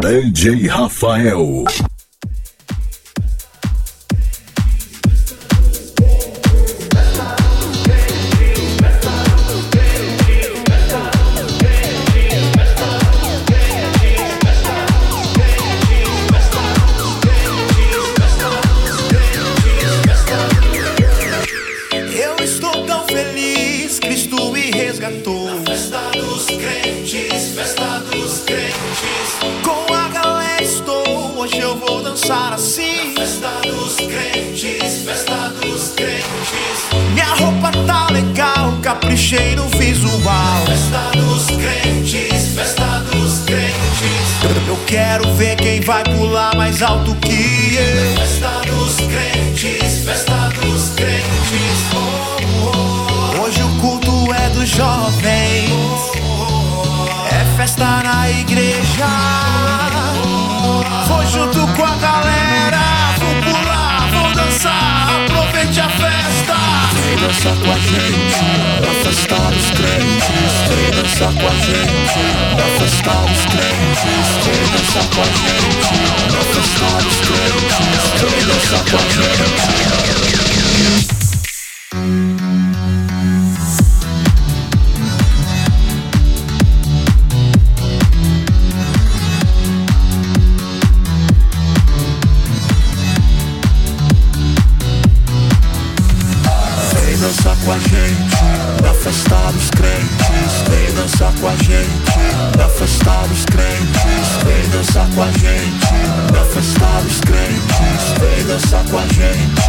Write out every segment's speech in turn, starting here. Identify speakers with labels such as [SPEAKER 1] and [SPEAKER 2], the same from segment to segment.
[SPEAKER 1] DJ Rafael.
[SPEAKER 2] Dançar com a gente na
[SPEAKER 3] festa dos crentes.
[SPEAKER 2] Dançar com a gente na festa dos crentes. Dançar com a gente na festa
[SPEAKER 4] dos crentes. Com a gente. Festa dos crentes. Vem dançar com a gente na festa dos crentes. Vem dançar com a gente na festa dos crentes. Vem dançar com a gente.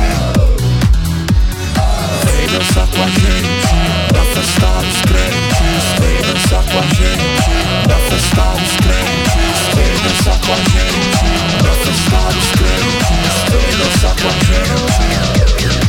[SPEAKER 4] Vem dançar com a gente na festa dos crentes. Vem dançar com a gente na festa dos crentes. Vem dançar com a gente na festa dos crentes. Vem dançar com a gente.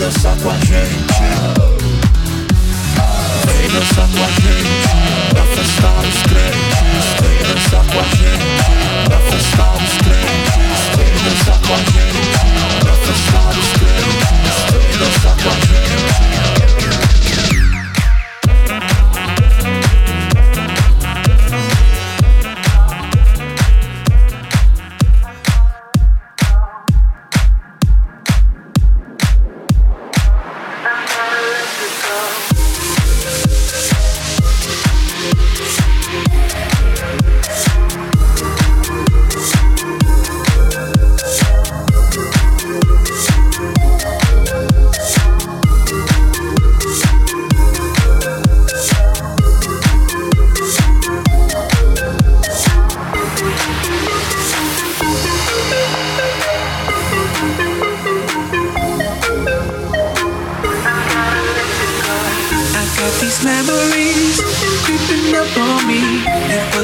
[SPEAKER 4] dançar com a gente. Vem dançar com a gente. Pra festar os crentes. Vem dançar com a gente. Pra festar os crentes. Vem dançar com a gente.
[SPEAKER 2] Pra festar os crentes. Vem dançar com a gente.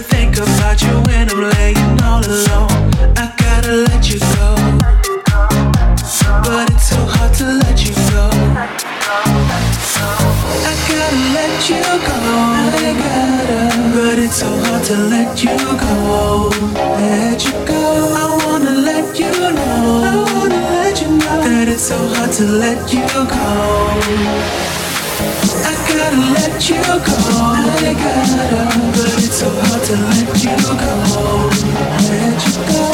[SPEAKER 2] think about you when I'm laying all alone. I gotta let you go. But it's so hard to let you go. I gotta let you go. But it's so hard to let you go. Let you go. I wanna let you know. I wanna let you know that it's so hard to let you go. Let you go.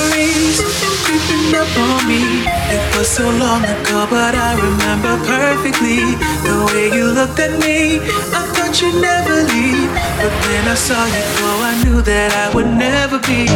[SPEAKER 2] Memories creeping up on me. It was so long ago, but I remember perfectly the way you looked at me. I thought you'd never leave, but when I saw you go, I knew that I would never be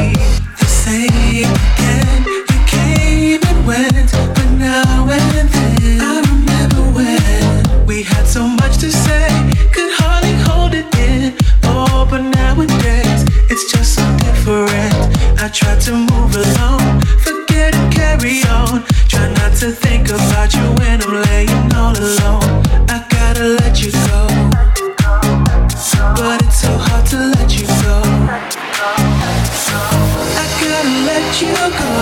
[SPEAKER 2] the same again. You came and went, but now and then I remember when we had so much to say, could hardly hold it in. Oh, but nowadays it's just so different. I try to move along, forget and carry on. Try not to think about you when I'm laying all alone. I gotta let you go, but it's so hard to let you go. I gotta let you go,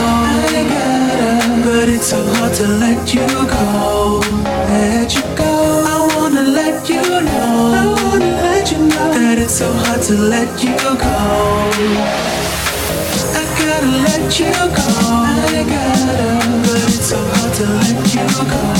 [SPEAKER 2] but it's so hard to let you go. Let you go, I wanna let you know, I wanna let you know that it's so hard to let you go. Gotta let you go. I gotta, but it's so hard to let you go.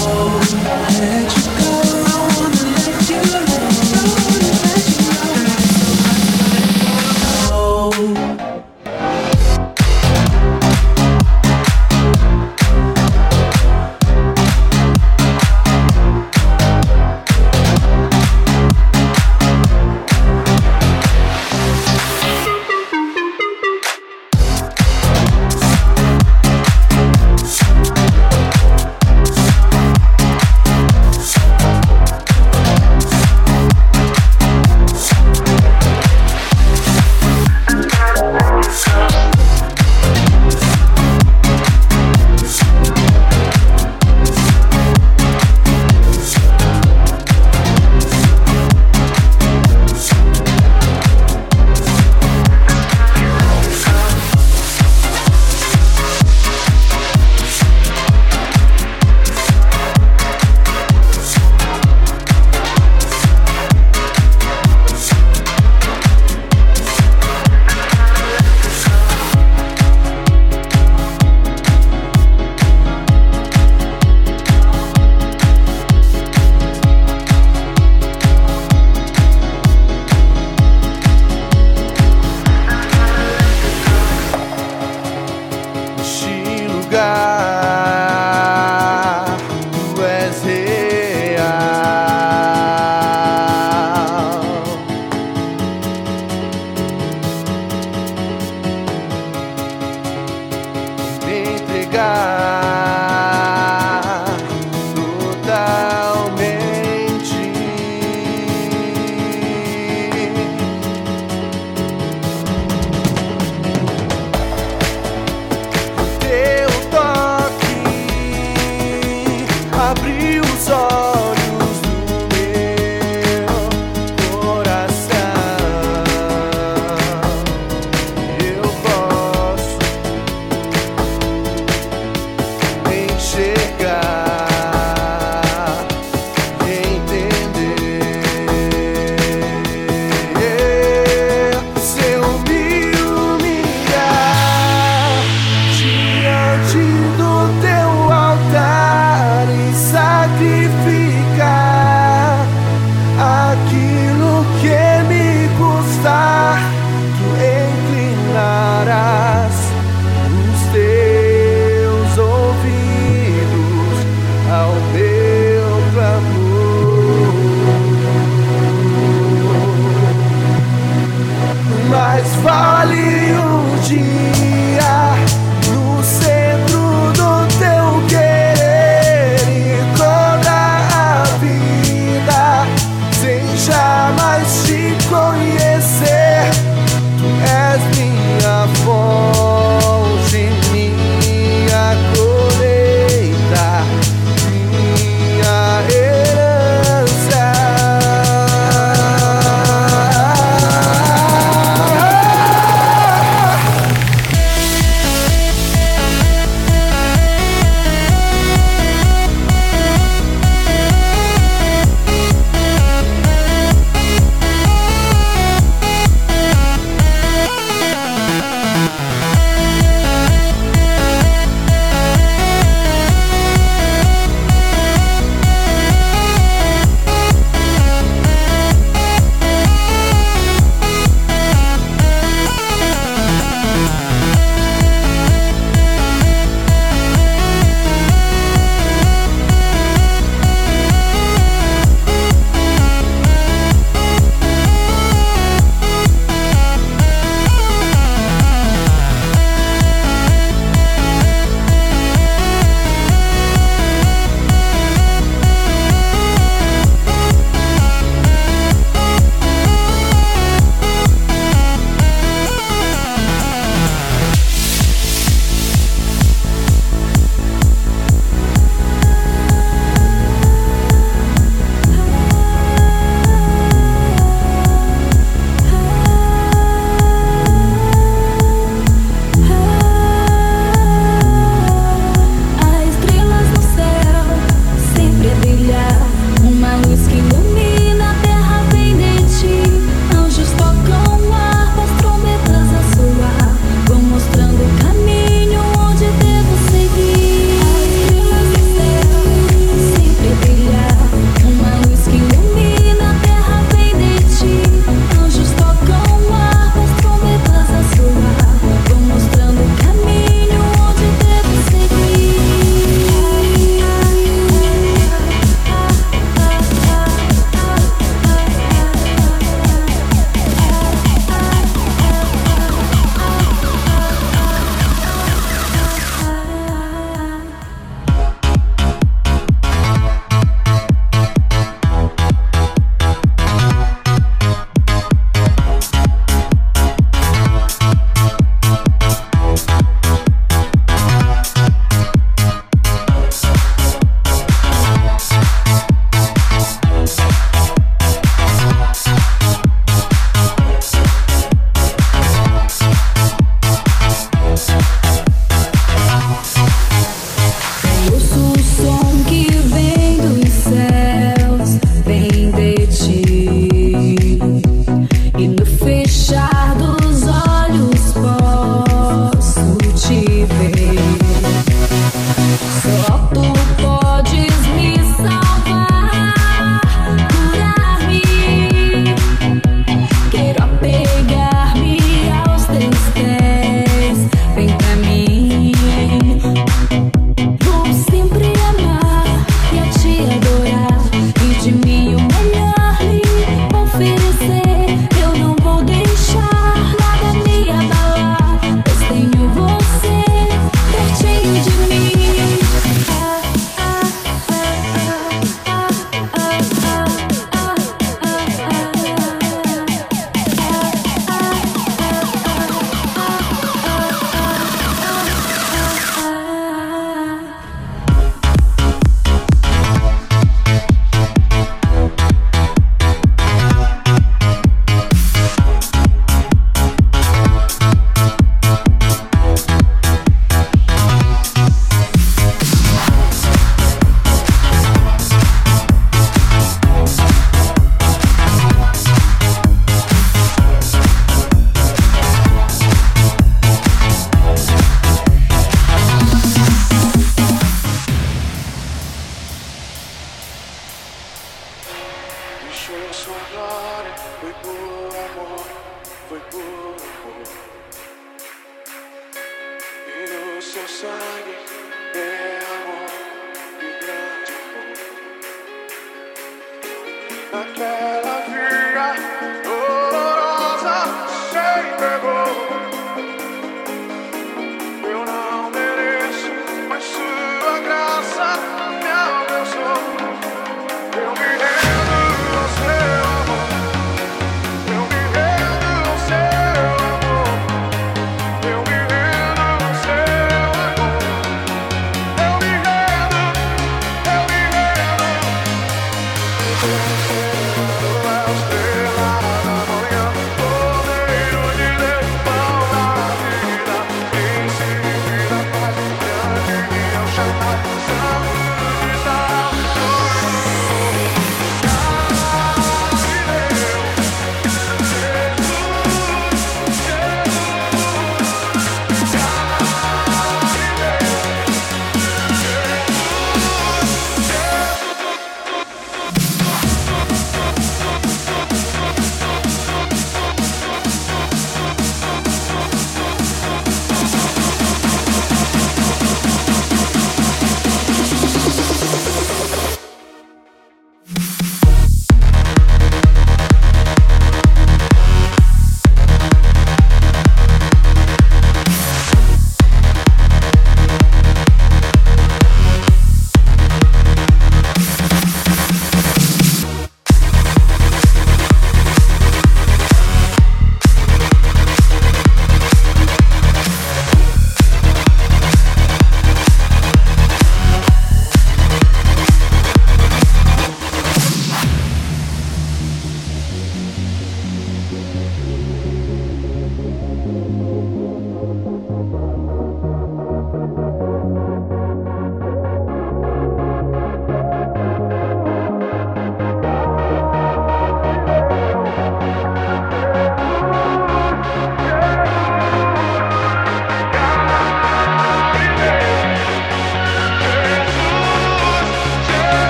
[SPEAKER 5] Amor. Naquela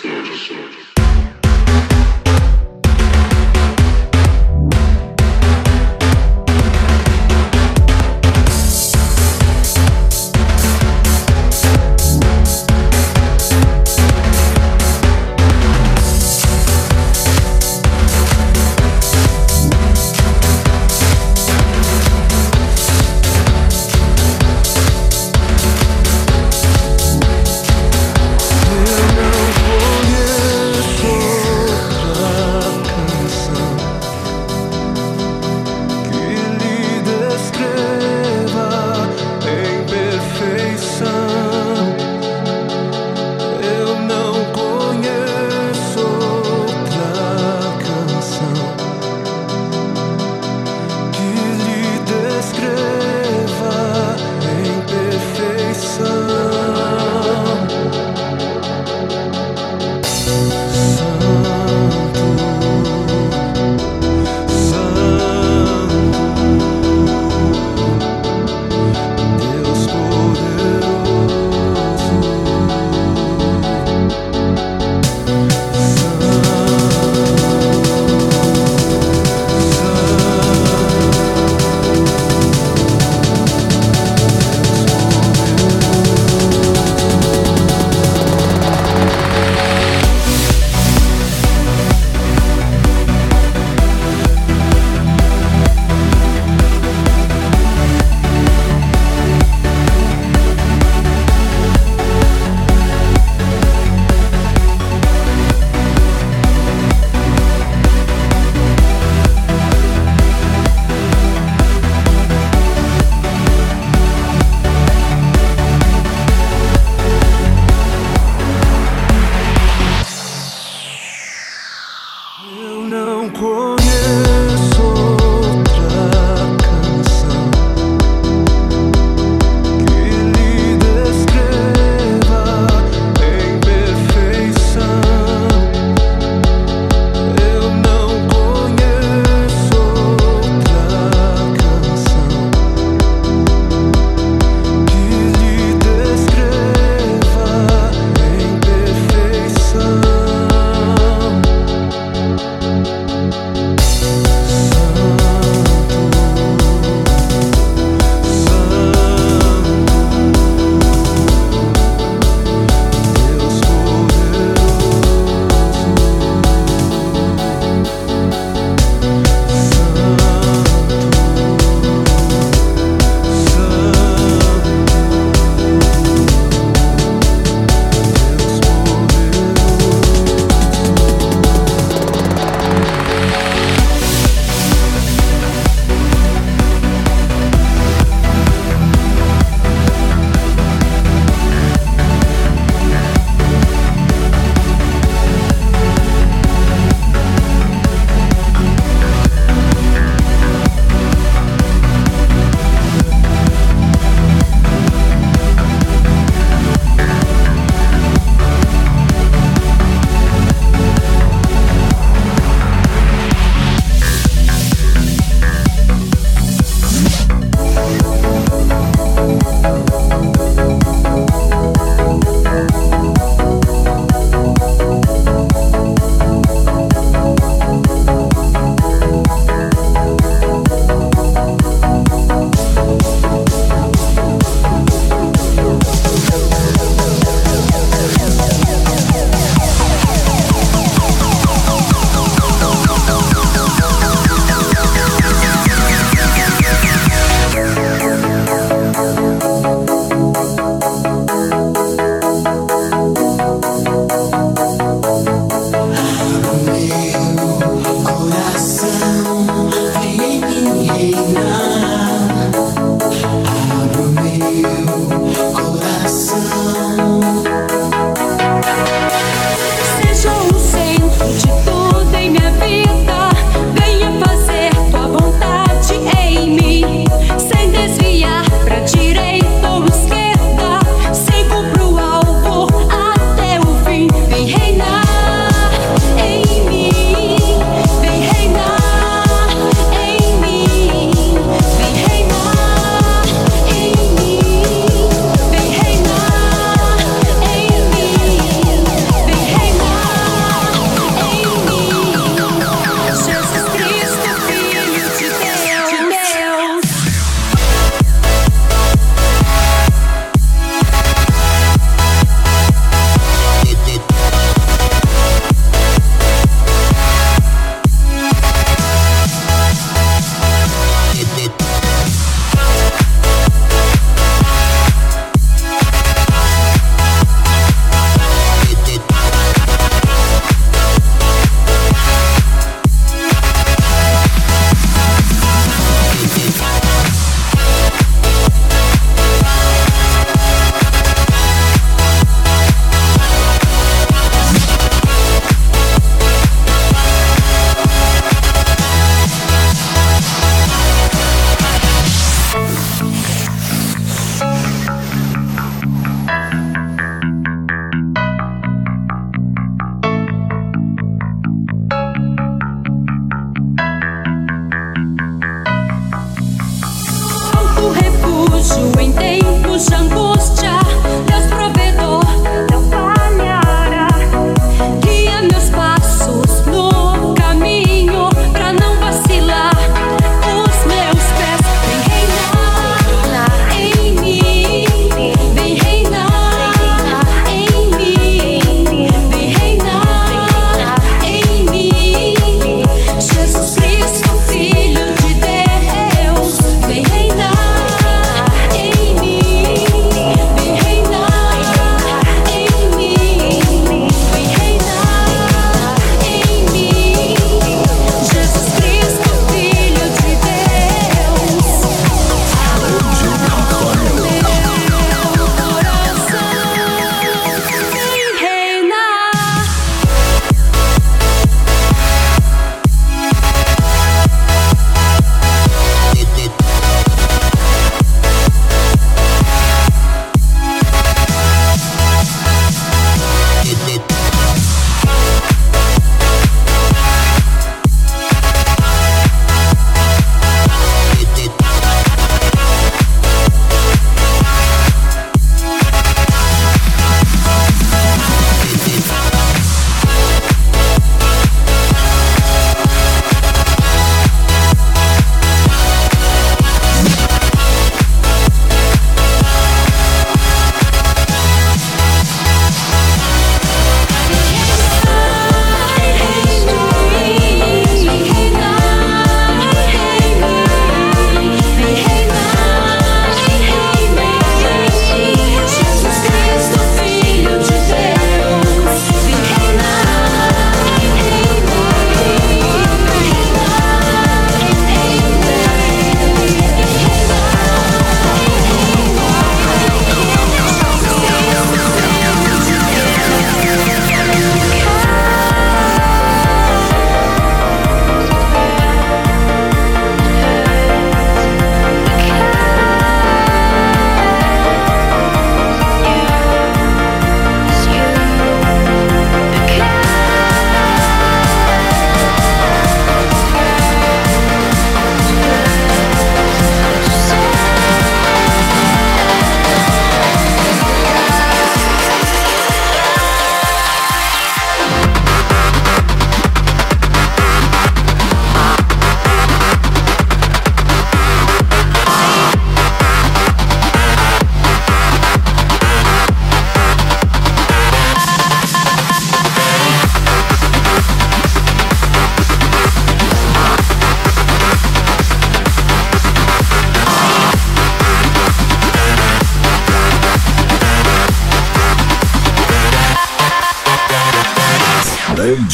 [SPEAKER 5] Surge. Ain't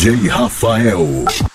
[SPEAKER 6] DJ Rafael.